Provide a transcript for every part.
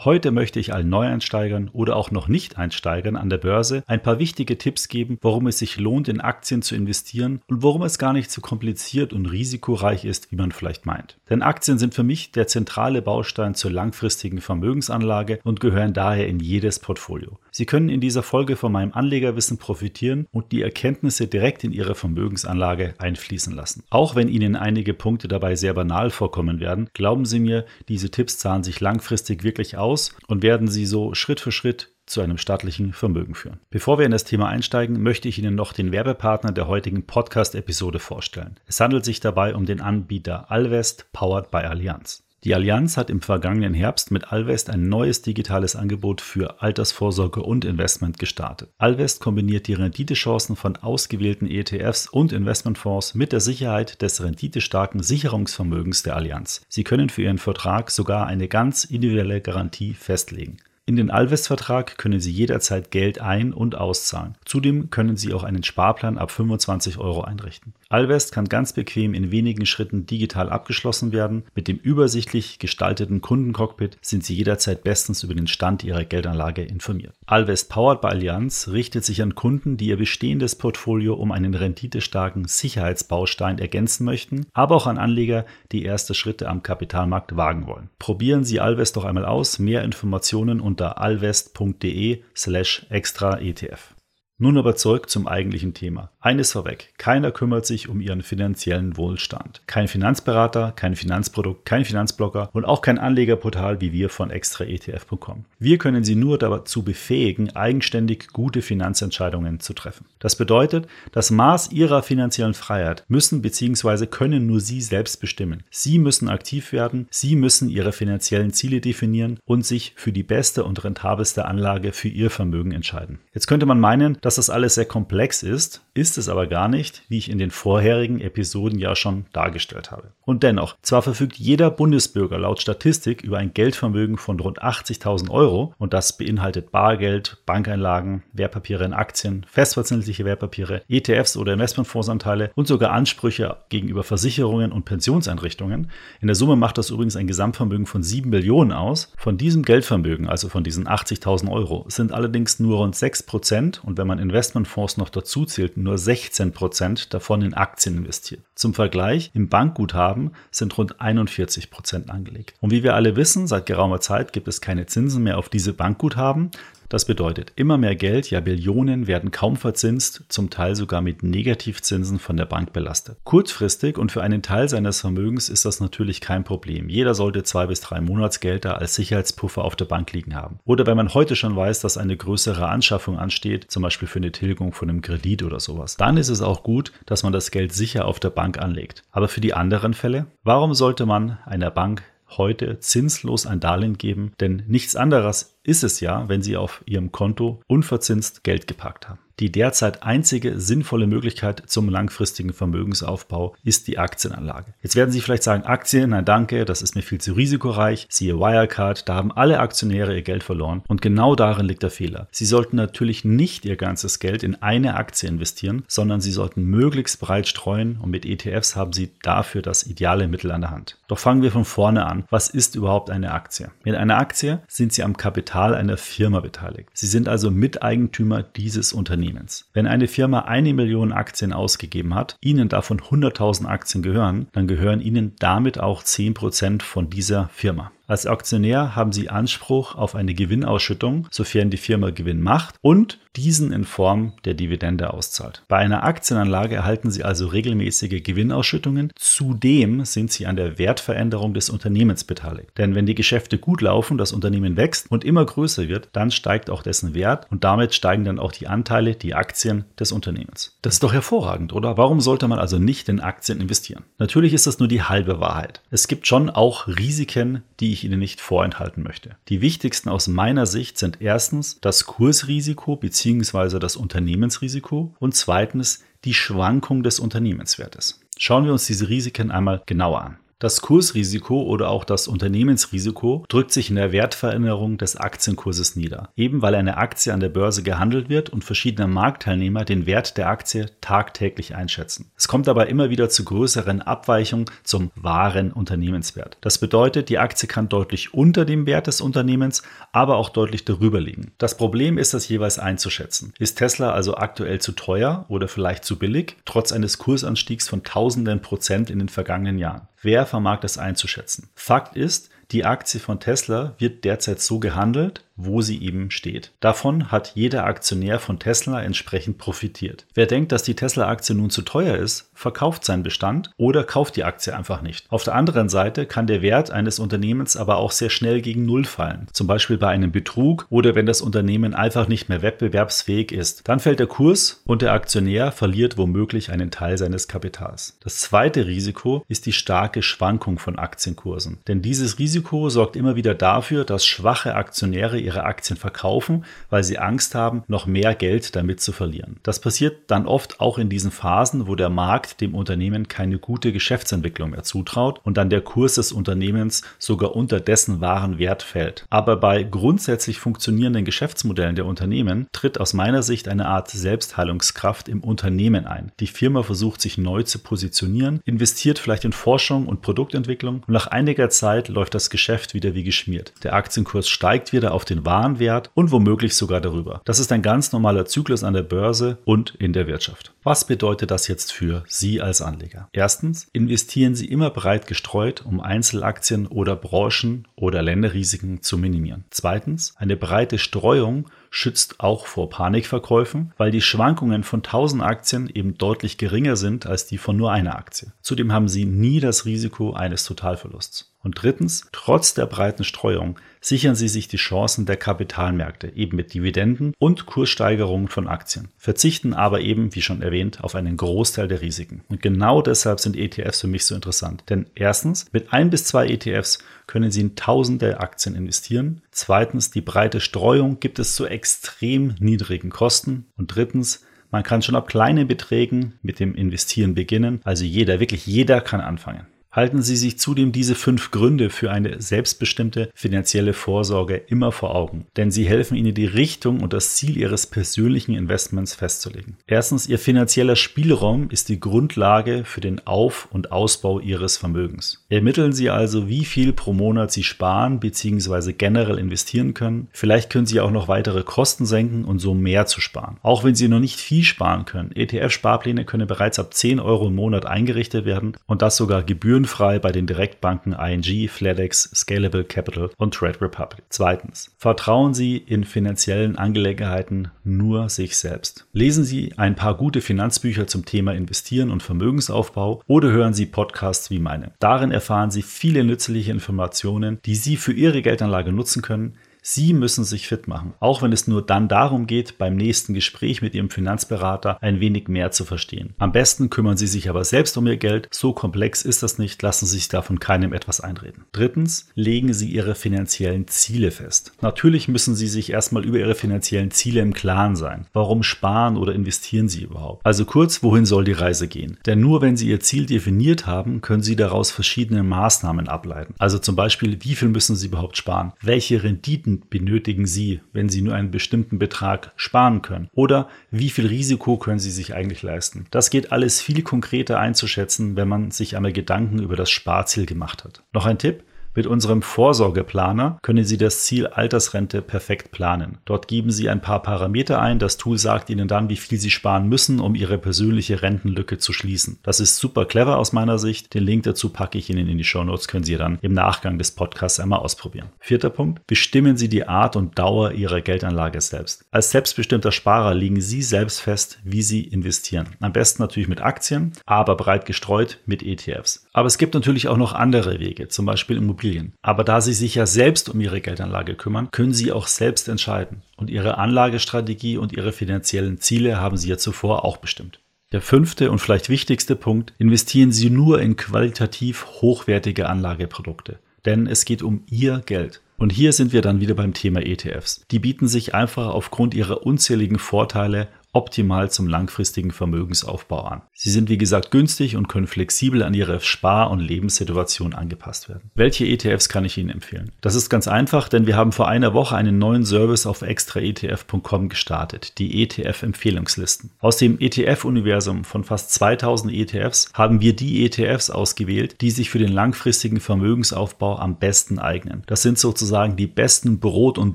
Heute möchte ich allen Neueinsteigern oder auch noch Nicht-Einsteigern an der Börse ein paar wichtige Tipps geben, warum es sich lohnt, in Aktien zu investieren und warum es gar nicht so kompliziert und risikoreich ist, wie man vielleicht meint. Denn Aktien sind für mich der zentrale Baustein zur langfristigen Vermögensanlage und gehören daher in jedes Portfolio. Sie können in dieser Folge von meinem Anlegerwissen profitieren und die Erkenntnisse direkt in Ihre Vermögensanlage einfließen lassen. Auch wenn Ihnen einige Punkte dabei sehr banal vorkommen werden, glauben Sie mir, diese Tipps zahlen sich langfristig wirklich aus und werden Sie so Schritt für Schritt zu einem staatlichen Vermögen führen. Bevor wir in das Thema einsteigen, möchte ich Ihnen noch den Werbepartner der heutigen Podcast-Episode vorstellen. Es handelt sich dabei um den Anbieter Alvest, powered by Allianz. Die Allianz hat im vergangenen Herbst mit Alvest ein neues digitales Angebot für Altersvorsorge und Investment gestartet. Alvest kombiniert die Renditechancen von ausgewählten ETFs und Investmentfonds mit der Sicherheit des renditestarken Sicherungsvermögens der Allianz. Sie können für Ihren Vertrag sogar eine ganz individuelle Garantie festlegen. In den Alvest-Vertrag können Sie jederzeit Geld ein- und auszahlen. Zudem können Sie auch einen Sparplan ab 25 Euro einrichten. Alvest kann ganz bequem in wenigen Schritten digital abgeschlossen werden. Mit dem übersichtlich gestalteten Kundencockpit sind Sie jederzeit bestens über den Stand Ihrer Geldanlage informiert. Alvest Powered by Allianz richtet sich an Kunden, die ihr bestehendes Portfolio um einen renditestarken Sicherheitsbaustein ergänzen möchten, aber auch an Anleger, die erste Schritte am Kapitalmarkt wagen wollen. Probieren Sie Alvest doch einmal aus. Mehr Informationen unter alvest.de slash extra ETF. Nun aber zurück zum eigentlichen Thema. Eines vorweg, keiner kümmert sich um ihren finanziellen Wohlstand. Kein Finanzberater, kein Finanzprodukt, kein Finanzblogger und auch kein Anlegerportal wie wir von extraetf.com. Wir können Sie nur dazu befähigen, eigenständig gute Finanzentscheidungen zu treffen. Das bedeutet, das Maß Ihrer finanziellen Freiheit müssen bzw. können nur Sie selbst bestimmen. Sie müssen aktiv werden, Sie müssen Ihre finanziellen Ziele definieren und sich für die beste und rentabelste Anlage für Ihr Vermögen entscheiden. Jetzt könnte man meinen, dass das alles sehr komplex ist, ist es aber gar nicht, wie ich in den vorherigen Episoden ja schon dargestellt habe. Und dennoch, zwar verfügt jeder Bundesbürger laut Statistik über ein Geldvermögen von rund 80.000 Euro und das beinhaltet Bargeld, Bankeinlagen, Wertpapiere in Aktien, festverzinsliche Wertpapiere, ETFs oder Investmentfondsanteile und sogar Ansprüche gegenüber Versicherungen und Pensionseinrichtungen. In der Summe macht das übrigens ein Gesamtvermögen von 7 Millionen aus. Von diesem Geldvermögen, also von diesen 80.000 Euro, sind allerdings nur rund 6 Prozent und wenn man Investmentfonds noch dazu zählt, nur 16 Prozent davon in Aktien investiert. Zum Vergleich, im Bankguthaben sind rund 41 Prozent angelegt. Und wie wir alle wissen, seit geraumer Zeit gibt es keine Zinsen mehr auf diese Bankguthaben. Das bedeutet, immer mehr Geld, ja Billionen, werden kaum verzinst, zum Teil sogar mit Negativzinsen von der Bank belastet. Kurzfristig und für einen Teil seines Vermögens ist das natürlich kein Problem. Jeder sollte zwei bis drei Monatsgelder als Sicherheitspuffer auf der Bank liegen haben. Oder wenn man heute schon weiß, dass eine größere Anschaffung ansteht, zum Beispiel für eine Tilgung von einem Kredit oder sowas, dann ist es auch gut, dass man das Geld sicher auf der Bank anlegt. Aber für die anderen Fälle, warum sollte man einer Bank heute zinslos ein Darlehen geben, denn nichts anderes ist es ja, wenn Sie auf Ihrem Konto unverzinst Geld geparkt haben. Die derzeit einzige sinnvolle Möglichkeit zum langfristigen Vermögensaufbau ist die Aktienanlage. Jetzt werden Sie vielleicht sagen, Aktien, nein danke, das ist mir viel zu risikoreich. Siehe Wirecard, da haben alle Aktionäre ihr Geld verloren. Und genau darin liegt der Fehler. Sie sollten natürlich nicht Ihr ganzes Geld in eine Aktie investieren, sondern Sie sollten möglichst breit streuen und mit ETFs haben Sie dafür das ideale Mittel an der Hand. Doch fangen wir von vorne an. Was ist überhaupt eine Aktie? Mit einer Aktie sind Sie am Kapital einer Firma beteiligt. Sie sind also Miteigentümer dieses Unternehmens. Unternehmens. Wenn eine Firma eine Million Aktien ausgegeben hat, Ihnen davon 100.000 Aktien gehören, dann gehören Ihnen damit auch 10% von dieser Firma. Als Aktionär haben Sie Anspruch auf eine Gewinnausschüttung, sofern die Firma Gewinn macht und diesen in Form der Dividende auszahlt. Bei einer Aktienanlage erhalten Sie also regelmäßige Gewinnausschüttungen. Zudem sind Sie an der Wertveränderung des Unternehmens beteiligt. Denn wenn die Geschäfte gut laufen, das Unternehmen wächst und immer größer wird, dann steigt auch dessen Wert und damit steigen dann auch die Anteile, die Aktien des Unternehmens. Das ist doch hervorragend, oder? Warum sollte man also nicht in Aktien investieren? Natürlich ist das nur die halbe Wahrheit. Es gibt schon auch Risiken, die ich Ihnen nicht vorenthalten möchte. Die wichtigsten aus meiner Sicht sind erstens das Kursrisiko bzw. das Unternehmensrisiko und zweitens die Schwankung des Unternehmenswertes. Schauen wir uns diese Risiken einmal genauer an. Das Kursrisiko oder auch das Unternehmensrisiko drückt sich in der Wertveränderung des Aktienkurses nieder, eben weil eine Aktie an der Börse gehandelt wird und verschiedene Marktteilnehmer den Wert der Aktie tagtäglich einschätzen. Es kommt dabei immer wieder zu größeren Abweichungen zum wahren Unternehmenswert. Das bedeutet, die Aktie kann deutlich unter dem Wert des Unternehmens, aber auch deutlich darüber liegen. Das Problem ist, das jeweils einzuschätzen. Ist Tesla also aktuell zu teuer oder vielleicht zu billig, trotz eines Kursanstiegs von tausenden Prozent in den vergangenen Jahren? Wer vermag das einzuschätzen? Fakt ist, die Aktie von Tesla wird derzeit so gehandelt, wo sie eben steht. Davon hat jeder Aktionär von Tesla entsprechend profitiert. Wer denkt, dass die Tesla-Aktie nun zu teuer ist, verkauft seinen Bestand oder kauft die Aktie einfach nicht. Auf der anderen Seite kann der Wert eines Unternehmens aber auch sehr schnell gegen Null fallen. Zum Beispiel bei einem Betrug oder wenn das Unternehmen einfach nicht mehr wettbewerbsfähig ist. Dann fällt der Kurs und der Aktionär verliert womöglich einen Teil seines Kapitals. Das zweite Risiko ist die starke Schwankung von Aktienkursen. Denn dieses Risiko sorgt immer wieder dafür, dass schwache Aktionäre ihre Aktien verkaufen, weil sie Angst haben, noch mehr Geld damit zu verlieren. Das passiert dann oft auch in diesen Phasen, wo der Markt dem Unternehmen keine gute Geschäftsentwicklung mehr zutraut und dann der Kurs des Unternehmens sogar unter dessen wahren Wert fällt. Aber bei grundsätzlich funktionierenden Geschäftsmodellen der Unternehmen tritt aus meiner Sicht eine Art Selbstheilungskraft im Unternehmen ein. Die Firma versucht sich neu zu positionieren, investiert vielleicht in Forschung und Produktentwicklung und nach einiger Zeit läuft das Geschäft wieder wie geschmiert. Der Aktienkurs steigt wieder auf den den Warenwert und womöglich sogar darüber. Das ist ein ganz normaler Zyklus an der Börse und in der Wirtschaft. Was bedeutet das jetzt für Sie als Anleger? Erstens, investieren Sie immer breit gestreut, um Einzelaktien oder Branchen oder Länderrisiken zu minimieren. Zweitens, eine breite Streuung schützt auch vor Panikverkäufen, weil die Schwankungen von 1000 Aktien eben deutlich geringer sind als die von nur einer Aktie. Zudem haben Sie nie das Risiko eines Totalverlusts. Und drittens, trotz der breiten Streuung sichern Sie sich die Chancen der Kapitalmärkte, eben mit Dividenden und Kurssteigerungen von Aktien, verzichten aber eben, wie schon erwähnt, auf einen Großteil der Risiken. Und genau deshalb sind ETFs für mich so interessant. Denn erstens, mit ein bis zwei ETFs können Sie in tausende Aktien investieren. Zweitens, die breite Streuung gibt es zu extrem niedrigen Kosten. Und drittens, man kann schon ab kleinen Beträgen mit dem Investieren beginnen. Also jeder, wirklich jeder kann anfangen. Halten Sie sich zudem diese fünf Gründe für eine selbstbestimmte finanzielle Vorsorge immer vor Augen, denn sie helfen Ihnen die Richtung und das Ziel Ihres persönlichen Investments festzulegen. Erstens, Ihr finanzieller Spielraum ist die Grundlage für den Auf- und Ausbau Ihres Vermögens. Ermitteln Sie also, wie viel pro Monat Sie sparen bzw. generell investieren können. Vielleicht können Sie auch noch weitere Kosten senken und so mehr zu sparen. Auch wenn Sie noch nicht viel sparen können. ETF-Sparpläne können bereits ab 10 Euro im Monat eingerichtet werden und das sogar gebühren gebührenfrei bei den Direktbanken ING, FedEx, Scalable Capital und Trade Republic. Zweitens. Vertrauen Sie in finanziellen Angelegenheiten nur sich selbst. Lesen Sie ein paar gute Finanzbücher zum Thema Investieren und Vermögensaufbau oder hören Sie Podcasts wie meine. Darin erfahren Sie viele nützliche Informationen, die Sie für Ihre Geldanlage nutzen können, Sie müssen sich fit machen, auch wenn es nur dann darum geht, beim nächsten Gespräch mit Ihrem Finanzberater ein wenig mehr zu verstehen. Am besten kümmern Sie sich aber selbst um Ihr Geld. So komplex ist das nicht, lassen Sie sich davon keinem etwas einreden. Drittens, legen Sie Ihre finanziellen Ziele fest. Natürlich müssen Sie sich erstmal über Ihre finanziellen Ziele im Klaren sein. Warum sparen oder investieren Sie überhaupt? Also kurz, wohin soll die Reise gehen? Denn nur wenn Sie Ihr Ziel definiert haben, können Sie daraus verschiedene Maßnahmen ableiten. Also zum Beispiel, wie viel müssen Sie überhaupt sparen? Welche Renditen benötigen Sie, wenn Sie nur einen bestimmten Betrag sparen können? Oder wie viel Risiko können Sie sich eigentlich leisten? Das geht alles viel konkreter einzuschätzen, wenn man sich einmal Gedanken über das Sparziel gemacht hat. Noch ein Tipp. Mit unserem Vorsorgeplaner können Sie das Ziel Altersrente perfekt planen. Dort geben Sie ein paar Parameter ein. Das Tool sagt Ihnen dann, wie viel Sie sparen müssen, um Ihre persönliche Rentenlücke zu schließen. Das ist super clever aus meiner Sicht. Den Link dazu packe ich Ihnen in die Show Notes, können Sie dann im Nachgang des Podcasts einmal ausprobieren. Vierter Punkt. Bestimmen Sie die Art und Dauer Ihrer Geldanlage selbst. Als selbstbestimmter Sparer legen Sie selbst fest, wie Sie investieren. Am besten natürlich mit Aktien, aber breit gestreut mit ETFs. Aber es gibt natürlich auch noch andere Wege, zum Beispiel Immobilien Immobilien. Aber da Sie sich ja selbst um Ihre Geldanlage kümmern, können Sie auch selbst entscheiden. Und Ihre Anlagestrategie und Ihre finanziellen Ziele haben Sie ja zuvor auch bestimmt. Der fünfte und vielleicht wichtigste Punkt, investieren Sie nur in qualitativ hochwertige Anlageprodukte. Denn es geht um Ihr Geld. Und hier sind wir dann wieder beim Thema ETFs. Die bieten sich einfach aufgrund ihrer unzähligen Vorteile optimal zum langfristigen Vermögensaufbau an. Sie sind wie gesagt günstig und können flexibel an Ihre Spar- und Lebenssituation angepasst werden. Welche ETFs kann ich Ihnen empfehlen? Das ist ganz einfach, denn wir haben vor einer Woche einen neuen Service auf extraetf.com gestartet, die ETF-Empfehlungslisten. Aus dem ETF-Universum von fast 2000 ETFs haben wir die ETFs ausgewählt, die sich für den langfristigen Vermögensaufbau am besten eignen. Das sind sozusagen die besten Brot- und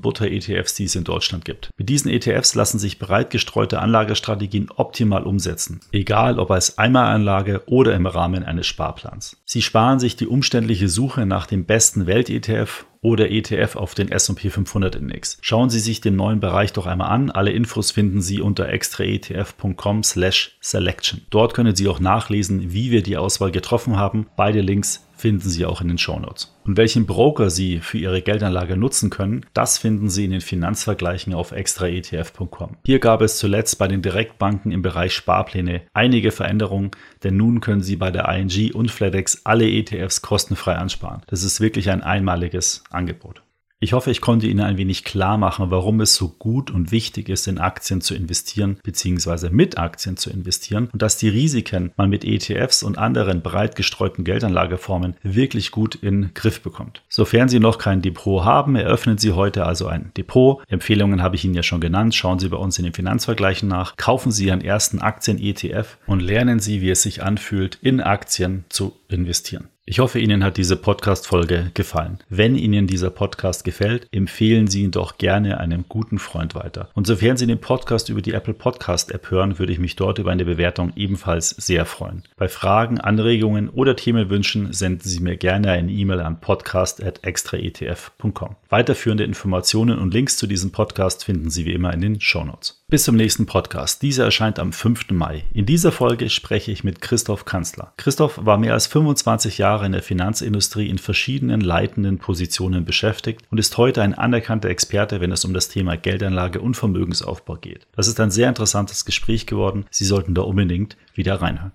Butter-ETFs, die es in Deutschland gibt. Mit diesen ETFs lassen sich breit gestreute Anlagestrategien optimal umsetzen, egal ob als Einmalanlage oder im Rahmen eines Sparplans. Sie sparen sich die umständliche Suche nach dem besten Welt-ETF oder ETF auf den S&P 500 Index. Schauen Sie sich den neuen Bereich doch einmal an. Alle Infos finden Sie unter extraetf.com/selection. Dort können Sie auch nachlesen, wie wir die Auswahl getroffen haben. Beide Links finden Sie auch in den Shownotes. Und welchen Broker Sie für Ihre Geldanlage nutzen können, das finden Sie in den Finanzvergleichen auf extraetf.com. Hier gab es zuletzt bei den Direktbanken im Bereich Sparpläne einige Veränderungen, denn nun können Sie bei der ING und FedEx alle ETFs kostenfrei ansparen. Das ist wirklich ein einmaliges Angebot. Ich hoffe, ich konnte Ihnen ein wenig klar machen, warum es so gut und wichtig ist, in Aktien zu investieren bzw. mit Aktien zu investieren und dass die Risiken man mit ETFs und anderen breit gestreuten Geldanlageformen wirklich gut in Griff bekommt. Sofern Sie noch kein Depot haben, eröffnen Sie heute also ein Depot. Empfehlungen habe ich Ihnen ja schon genannt. Schauen Sie bei uns in den Finanzvergleichen nach. Kaufen Sie Ihren ersten Aktien-ETF und lernen Sie, wie es sich anfühlt, in Aktien zu investieren. Ich hoffe, Ihnen hat diese Podcast-Folge gefallen. Wenn Ihnen dieser Podcast gefällt, empfehlen Sie ihn doch gerne einem guten Freund weiter. Und sofern Sie den Podcast über die Apple Podcast App hören, würde ich mich dort über eine Bewertung ebenfalls sehr freuen. Bei Fragen, Anregungen oder Themenwünschen senden Sie mir gerne eine E-Mail an podcast.extraetf.com. Weiterführende Informationen und Links zu diesem Podcast finden Sie wie immer in den Shownotes. Bis zum nächsten Podcast. Dieser erscheint am 5. Mai. In dieser Folge spreche ich mit Christoph Kanzler. Christoph war mehr als 25 Jahre in der Finanzindustrie in verschiedenen leitenden Positionen beschäftigt und ist heute ein anerkannter Experte, wenn es um das Thema Geldanlage und Vermögensaufbau geht. Das ist ein sehr interessantes Gespräch geworden. Sie sollten da unbedingt wieder reinhören.